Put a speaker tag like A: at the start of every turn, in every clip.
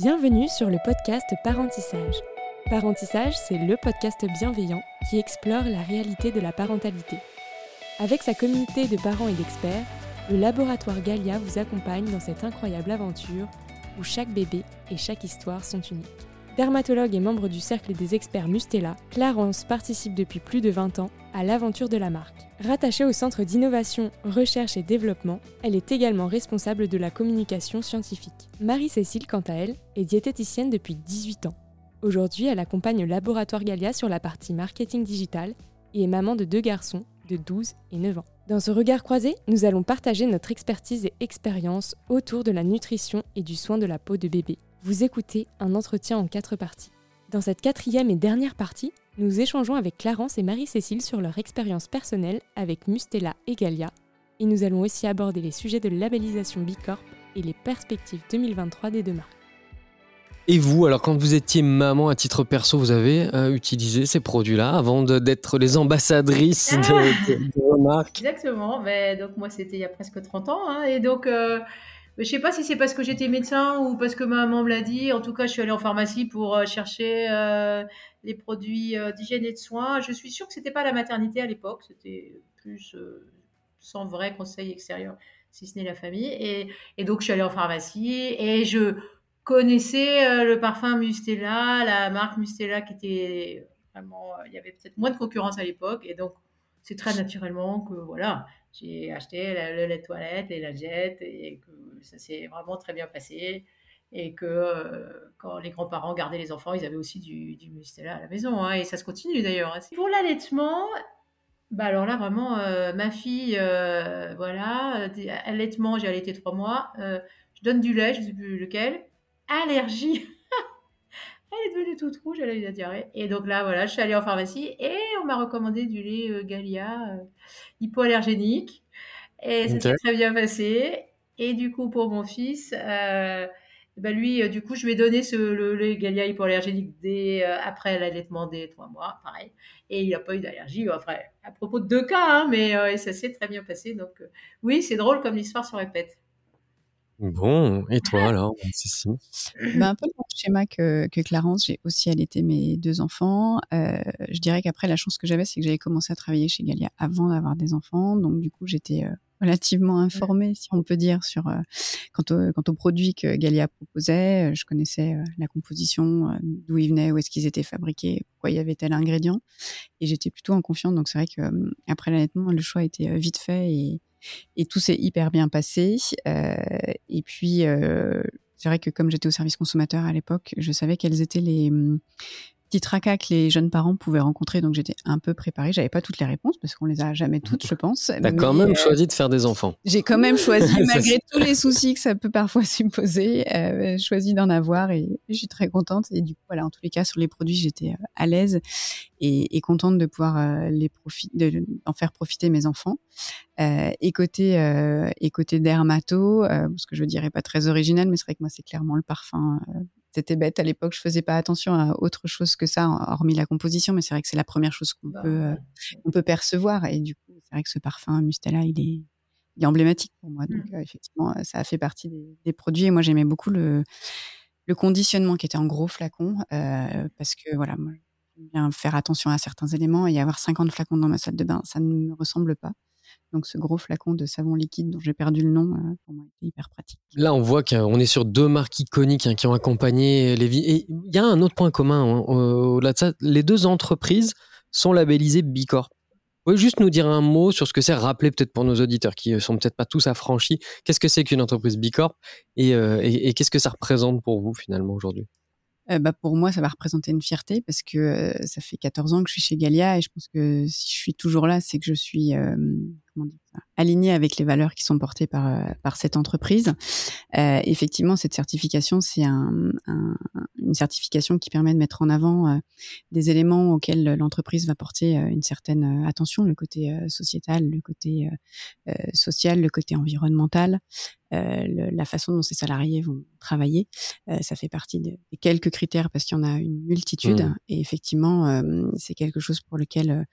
A: Bienvenue sur le podcast Parentissage. Parentissage, c'est le podcast bienveillant qui explore la réalité de la parentalité. Avec sa communauté de parents et d'experts, le laboratoire Galia vous accompagne dans cette incroyable aventure où chaque bébé et chaque histoire sont uniques. Dermatologue et membre du cercle des experts Mustela, Clarence participe depuis plus de 20 ans à l'aventure de la marque. Rattachée au Centre d'innovation, recherche et développement, elle est également responsable de la communication scientifique. Marie-Cécile, quant à elle, est diététicienne depuis 18 ans. Aujourd'hui, elle accompagne le laboratoire Galia sur la partie marketing digital et est maman de deux garçons de 12 et 9 ans. Dans ce regard croisé, nous allons partager notre expertise et expérience autour de la nutrition et du soin de la peau de bébé. Vous écoutez un entretien en quatre parties. Dans cette quatrième et dernière partie, nous échangeons avec Clarence et Marie-Cécile sur leur expérience personnelle avec Mustela et Galia, et nous allons aussi aborder les sujets de labellisation Bicorp et les perspectives 2023 des deux marques.
B: Et vous, alors quand vous étiez maman à titre perso, vous avez euh, utilisé ces produits-là avant d'être les ambassadrices de, de, vos marques?
C: Exactement, mais donc moi c'était il y a presque 30 ans, hein, et donc euh, je sais pas si c'est parce que j'étais médecin ou parce que ma maman me l'a dit. En tout cas, je suis allée en pharmacie pour euh, chercher euh, les produits euh, d'hygiène et de soins. Je suis sûre que c'était pas la maternité à l'époque. C'était plus sans vrai conseil extérieur, si ce n'est la famille. Et, et, donc, je suis allée en pharmacie et je connaissais le parfum Mustela, la marque Mustela qui était vraiment. Il y avait peut-être moins de concurrence à l'époque. Et donc, c'est très naturellement que voilà, j'ai acheté le lait toilette, les lagettes, et ça s'est vraiment très bien passé. Et que euh, quand les grands-parents gardaient les enfants, ils avaient aussi du, du Mustela à la maison. Hein, et ça se continue d'ailleurs. Hein. Pour l'allaitement, bah alors là, vraiment, euh, ma fille, euh, voilà, allaitement, j'ai allaité trois mois. je donne du lait, je ne sais plus lequel. Allergie est devenue toute rouge, elle a eu la diarrhée. Et donc là, voilà, je suis allée en pharmacie et on m'a recommandé du lait euh, Galia euh, hypoallergénique. Et ça s'est très bien passé. Et du coup, pour mon fils, euh, ben lui, euh, du coup, je lui ai donné ce, le lait Galia hypoallergénique dès, euh, après l'allaitement des trois mois, pareil. Et il n'a pas eu d'allergie. Enfin, à propos de deux cas, hein, mais ça s'est très bien passé. Donc, oui, c'est drôle comme l'histoire se répète.
B: Bon, et toi alors, Cécile?
D: Ben, Un peu le même schéma que, que Clarence, j'ai aussi allaité mes deux enfants. Euh, je dirais qu'après, la chance que j'avais, c'est que j'avais commencé à travailler chez Galia avant d'avoir des enfants. Donc, du coup, j'étais euh, relativement informée, si on peut dire, sur euh, quant, au, quant aux produits que Galia proposait. Je connaissais euh, la composition, euh, d'où ils venaient, où est-ce qu'ils étaient fabriqués, pourquoi il y avait tel ingrédient. Et j'étais plutôt en confiance. Donc, c'est vrai que après l'allaitement, le choix était vite fait et et tout s'est hyper bien passé. Euh, et puis, euh, c'est vrai que comme j'étais au service consommateur à l'époque, je savais quels étaient les petits tracas que les jeunes parents pouvaient rencontrer, donc j'étais un peu préparée. J'avais pas toutes les réponses parce qu'on les a jamais toutes, je pense.
B: T'as quand même euh, choisi de faire des enfants.
D: J'ai quand même choisi, malgré tous les soucis que ça peut parfois supposer, euh, choisi d'en avoir et je suis très contente. Et du coup, voilà, en tous les cas, sur les produits, j'étais euh, à l'aise et, et, contente de pouvoir euh, les profiter, de, en faire profiter mes enfants. Euh, et côté et côté dermato, ce que je dirais pas très original, mais c'est vrai que moi, c'est clairement le parfum c'était bête à l'époque, je faisais pas attention à autre chose que ça, hormis la composition, mais c'est vrai que c'est la première chose qu'on bah, peut, euh, on peut percevoir. Et du coup, c'est vrai que ce parfum Mustela, il est, il est emblématique pour moi. Donc, mmh. euh, effectivement, ça a fait partie des, des produits. Et moi, j'aimais beaucoup le, le conditionnement qui était en gros flacon, euh, parce que voilà, moi, j'aime bien faire attention à certains éléments et avoir 50 flacons dans ma salle de bain, ça ne me ressemble pas. Donc ce gros flacon de savon liquide dont j'ai perdu le nom, euh, pour moi, était hyper pratique.
B: Là, on voit qu'on est sur deux marques iconiques hein, qui ont accompagné les vies. Et il y a un autre point commun hein, au-delà de ça. Les deux entreprises sont labellisées Bicorp. Vous pouvez juste nous dire un mot sur ce que c'est, rappeler peut-être pour nos auditeurs qui euh, sont peut-être pas tous affranchis, qu'est-ce que c'est qu'une entreprise Bicorp et, euh, et, et qu'est-ce que ça représente pour vous finalement aujourd'hui?
D: Euh, bah pour moi, ça va représenter une fierté parce que euh, ça fait 14 ans que je suis chez Galia et je pense que si je suis toujours là, c'est que je suis euh, comment dire ça, alignée avec les valeurs qui sont portées par euh, par cette entreprise. effectivement, cette certification, c'est un, un, une certification qui permet de mettre en avant des éléments auxquels l'entreprise va porter une certaine attention, le côté sociétal, le côté social, le côté environnemental, le, la façon dont ces salariés vont travailler. ça fait partie des quelques critères parce qu'il y en a une multitude. Mmh. Et effectivement, euh, c'est quelque chose pour lequel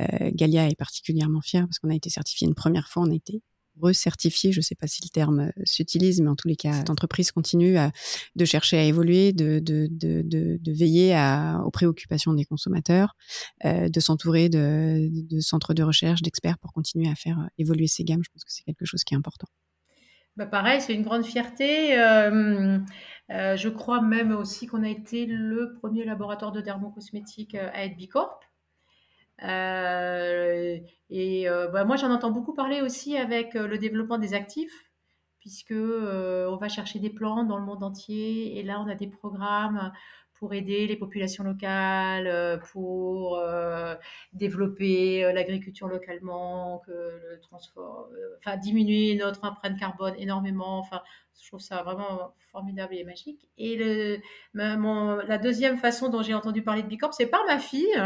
D: euh, Galia est particulièrement fière parce qu'on a été certifié une première fois, on a été recertifier. Je ne sais pas si le terme s'utilise, mais en tous les cas, cette entreprise continue de chercher à évoluer, de, de, veiller aux préoccupations des consommateurs, de s'entourer de, centres de recherche, d'experts pour continuer à faire évoluer ces gammes. Je pense que c'est quelque chose qui est important.
C: Bah pareil, c'est une grande fierté. Euh, euh, je crois même aussi qu'on a été le premier laboratoire de dermocosmétique euh, à être Bicorp. Euh, et bah moi, j'en entends beaucoup parler aussi avec le développement des actifs, puisque on va chercher des plantes dans le monde entier. Et là, on a des programmes pour aider les populations locales, euh, pour euh, développer euh, l'agriculture localement, que le transport, enfin diminuer notre empreinte carbone énormément. Enfin, je trouve ça vraiment formidable et magique. Et la deuxième façon dont j'ai entendu parler de Bicorp, c'est par ma fille.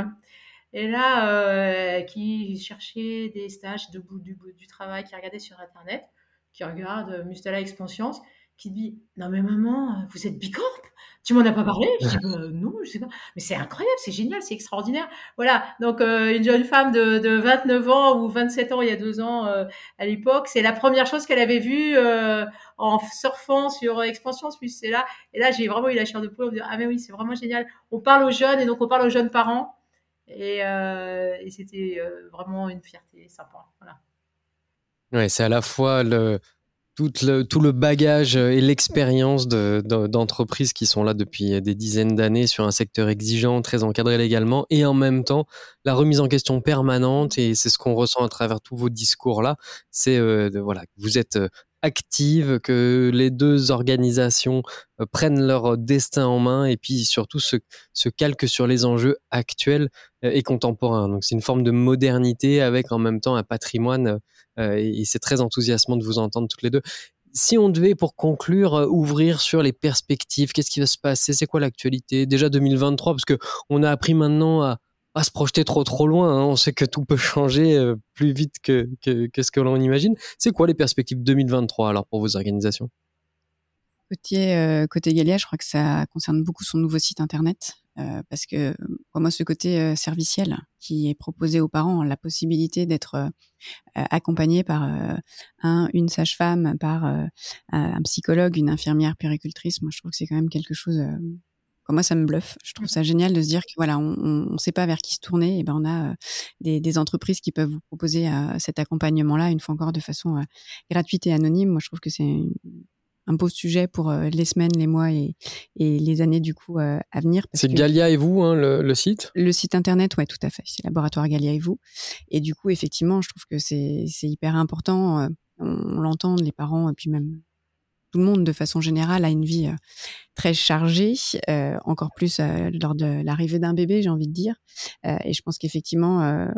C: Et là, qui cherchait des stages de bout du, bout du travail, qui regardait sur Internet, qui regarde Mustela Expansions, qui dit Non, mais maman, vous êtes Bicorp Tu m'en as pas parlé? Je dis bah, Non, je sais pas. Mais c'est incroyable, c'est génial, c'est extraordinaire. Voilà, donc euh, une jeune femme de, de, 29 ans ou 27 ans il y a deux ans euh, à l'époque, c'est la première chose qu'elle avait vue euh, en surfant sur Expansion là, et là j'ai vraiment eu la chair de poule. Ah, mais oui, c'est vraiment génial. On parle aux jeunes et donc on parle aux jeunes parents. Et, et c'était vraiment une fierté sympa. Voilà.
B: Ouais, c'est à la fois le tout le, bagage et l'expérience d'entreprises qui sont là depuis des dizaines d'années sur un secteur exigeant, très encadré légalement, et en même temps la remise en question permanente, et c'est ce qu'on ressent à travers tous vos discours là, c'est euh, voilà, vous êtes euh, active, que les deux organisations euh, prennent leur destin en main et puis surtout se, calquent sur les enjeux actuels et contemporains. Donc c'est une forme de modernité avec en même temps un patrimoine euh, et, c'est très enthousiasmant de vous entendre toutes les deux. Si on devait, pour conclure, euh, ouvrir sur les perspectives, qu'est-ce qui va se passer? C'est quoi l'actualité? Déjà 2023, parce que on a appris maintenant à, à se projeter trop trop loin. Hein. On sait que tout peut changer euh, plus vite que, que, que ce que l'on imagine. C'est quoi les perspectives 2023 alors pour vos organisations?
D: Côté, euh, côté Galia, je crois que ça concerne beaucoup son nouveau site internet. Euh, parce que pour moi, ce côté euh, serviciel qui est proposé aux parents, la possibilité d'être accompagné par un, une sage-femme, par un psychologue, une infirmière péricultrice, moi je trouve que c'est quand même quelque chose. Moi, ça me bluffe. Je trouve ça génial de se dire que voilà, on ne sait pas vers qui se tourner. Et ben, on a des, des, entreprises qui peuvent vous proposer cet accompagnement-là, une fois encore de façon gratuite et anonyme. Moi, je trouve que c'est un beau sujet pour euh, les semaines, les mois et, les années du coup euh, à venir.
B: C'est Galia et vous, hein, le, site?
D: Le site internet, ouais, tout à fait. C'est Laboratoire Galia et vous. Et du coup, effectivement, je trouve que c'est hyper important. Euh, on, l'entend, les parents et puis même tout le monde de façon générale a une vie très chargée, encore plus lors de l'arrivée d'un bébé, j'ai envie de dire. et je pense qu'effectivement,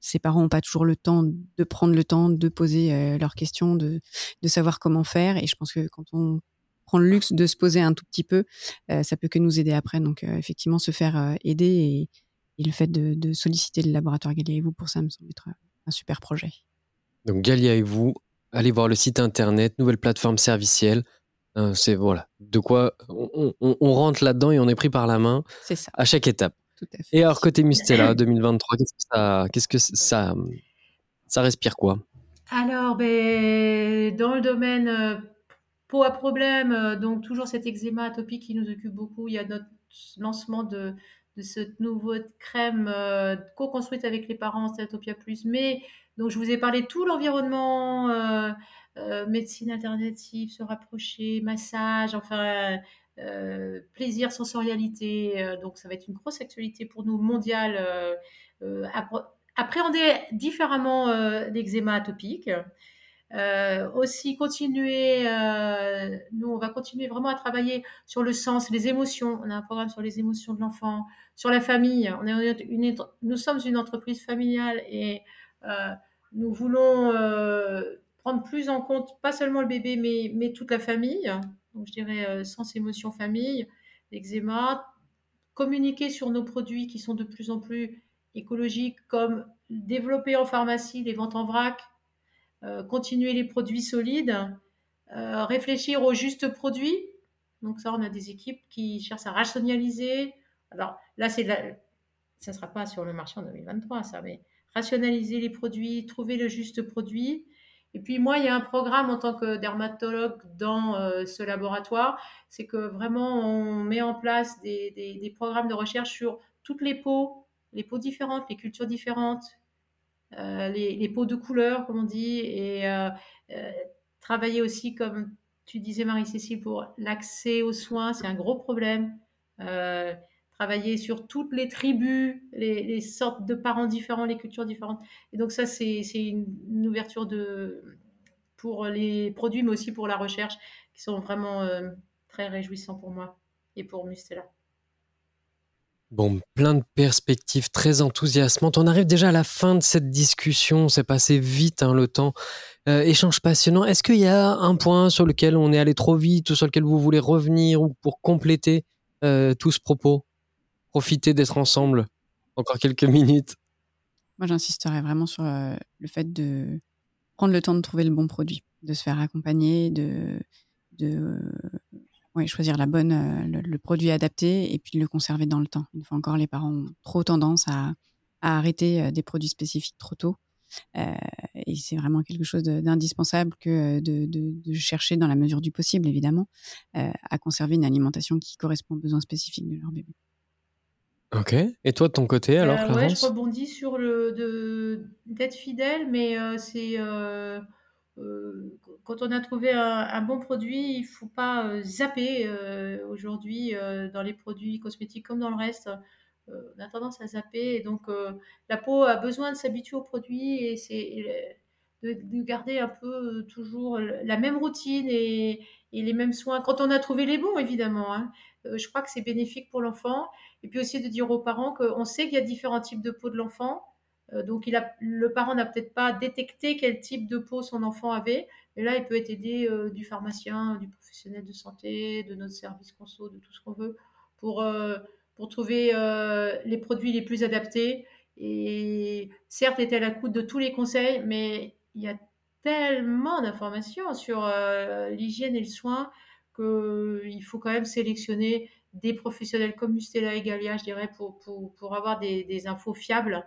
D: ses parents n'ont pas toujours le temps de prendre le temps de poser euh, leurs questions, de, de savoir comment faire. Et je pense que quand on prend le luxe de se poser un tout petit peu, euh, ça peut que nous aider après. Donc euh, effectivement, se faire aider et, le fait de, solliciter le laboratoire Galia et vous pour ça me semble être un super projet.
B: Donc Galia et vous, allez voir le site internet, nouvelle plateforme servicielle. c'est voilà, de quoi on, on rentre là-dedans et on est pris par la main à chaque étape. Et alors, côté Mustela 2023, qu'est-ce que ça, qu'est-ce que ça, ça respire quoi?
C: Alors, ben, dans le domaine euh, peau à problème, euh, donc toujours cet eczéma atopique qui nous occupe beaucoup. Il y a notre lancement de, de cette nouvelle crème euh, co-construite avec les parents, c'est Atopia Plus. Mais donc, je vous ai parlé de tout l'environnement, médecine alternative, se rapprocher, massage, enfin euh, plaisir, sensorialité. Euh, donc, ça va être une grosse actualité pour nous mondiale. Euh, appréhender différemment l'eczéma atopique. aussi continuer, nous on va continuer vraiment à travailler sur le sens, les émotions. On a un programme sur les émotions de l'enfant, sur la famille. On est une, nous sommes une entreprise familiale et nous voulons prendre plus en compte pas seulement le bébé mais, toute la famille donc je dirais euh, sens, émotion, famille, l'eczéma, communiquer sur nos produits qui sont de plus en plus écologiques, comme développer en pharmacie les ventes en vrac, euh, continuer les produits solides, euh, réfléchir aux justes produits. Donc ça, on a des équipes qui cherchent à rationaliser. Alors là, c'est ça ne sera pas sur le marché en 2023, ça, mais rationaliser les produits, trouver le juste produit. Et puis moi, il y a un programme en tant que dermatologue dans ce laboratoire, c'est que vraiment on met en place des, programmes de recherche sur toutes les peaux, les peaux différentes, les cultures différentes, les, les, peaux de couleur, comme on dit, et travailler aussi, comme tu disais Marie-Cécile, pour l'accès aux soins, c'est un gros problème. Travailler sur toutes les tribus, les, sortes de parents différents, les cultures différentes. Et donc ça, c'est une, ouverture pour les produits, mais aussi pour la recherche, qui sont vraiment euh, très réjouissants pour moi et pour Mustela.
B: Bon, plein de perspectives très enthousiasmantes. On arrive déjà à la fin de cette discussion. C'est passé vite hein, le temps. Euh, échange passionnant. Est-ce qu'il y a un point sur lequel on est allé trop vite ou sur lequel vous voulez revenir ou pour compléter euh, tout ce propos? Profiter d'être ensemble encore quelques minutes.
D: Moi, j'insisterai vraiment sur euh, le fait de prendre le temps de trouver le bon produit, de se faire accompagner, de, de choisir la bonne, euh, le, produit adapté et puis le conserver dans le temps. Une fois encore, les parents ont trop tendance à, arrêter des produits spécifiques trop tôt. et c'est vraiment quelque chose d'indispensable que de, chercher dans la mesure du possible, évidemment, à conserver une alimentation qui correspond aux besoins spécifiques de leur bébé.
B: Ok. Et toi, de ton côté, alors, euh,
C: ouais, je rebondis sur le d'être fidèle, mais euh, c'est euh, quand on a trouvé un, bon produit, il faut pas zapper. Aujourd'hui, dans les produits cosmétiques comme dans le reste, on a tendance à zapper. Et donc, la peau a besoin de s'habituer au produit et c'est de, garder un peu toujours la même routine et, les mêmes soins. Quand on a trouvé les bons, évidemment. Hein. je crois que c'est bénéfique pour l'enfant. Et puis aussi de dire aux parents qu'on sait qu'il y a différents types de peau de l'enfant. Euh, donc le parent n'a peut-être pas détecté quel type de peau son enfant avait. Et là, il peut être aidé euh, du pharmacien, du professionnel de santé, de notre service conso, de tout ce qu'on veut, pour, euh, pour trouver les produits les plus adaptés. Et certes, était à la coûte de tous les conseils, mais il y a tellement d'informations sur l'hygiène et le soin qu'il faut quand même sélectionner des professionnels comme Mustela et Galia, je dirais, pour, pour, avoir des, infos fiables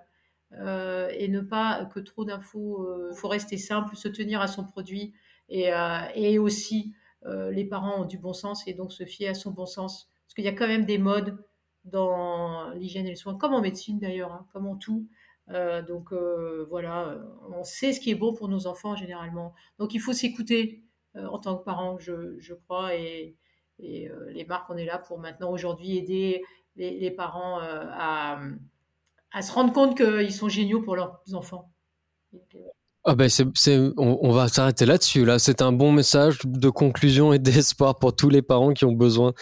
C: euh, et ne pas que trop d'infos. Il euh, faut rester simple, se tenir à son produit et, euh, et aussi les parents ont du bon sens et donc se fier à son bon sens. Parce qu'il y a quand même des modes dans l'hygiène et le soin, comme en médecine d'ailleurs, hein, comme en tout. Donc voilà, on sait ce qui est bon pour nos enfants généralement. Donc il faut s'écouter en tant que parent, je, crois, et, euh, les marques, on est là pour maintenant, aujourd'hui, aider les, parents euh, à, se rendre compte qu'ils sont géniaux pour leurs enfants.
B: Ah ben on, va s'arrêter là-dessus. Là, c'est un bon message de conclusion et d'espoir pour tous les parents qui ont besoin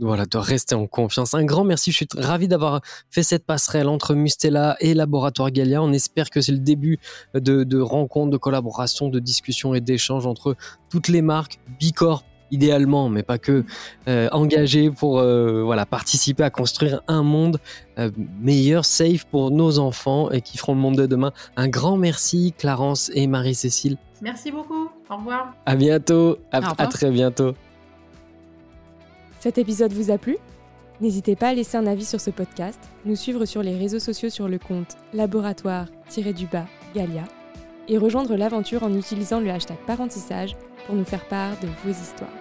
B: voilà, de rester en confiance. Un grand merci. Je suis ravi d'avoir fait cette passerelle entre Mustela et Laboratoire Gallia. On espère que c'est le début de, de rencontres, de collaborations, de discussions et d'échanges entre toutes les marques, Bicorp, idéalement, mais pas que, euh, pour euh, voilà participer à construire un monde euh, meilleur, safe pour nos enfants et qui feront le monde de demain. Un grand merci, Clarence et Marie-Cécile.
C: Merci beaucoup. Au revoir.
B: À bientôt. à très bientôt.
A: Cet épisode vous a plu? N'hésitez pas à laisser un avis sur ce podcast, nous suivre sur les réseaux sociaux sur le compte laboratoire-du-bas Galia et rejoindre l'aventure en utilisant le hashtag parentissage pour nous faire part de vos histoires.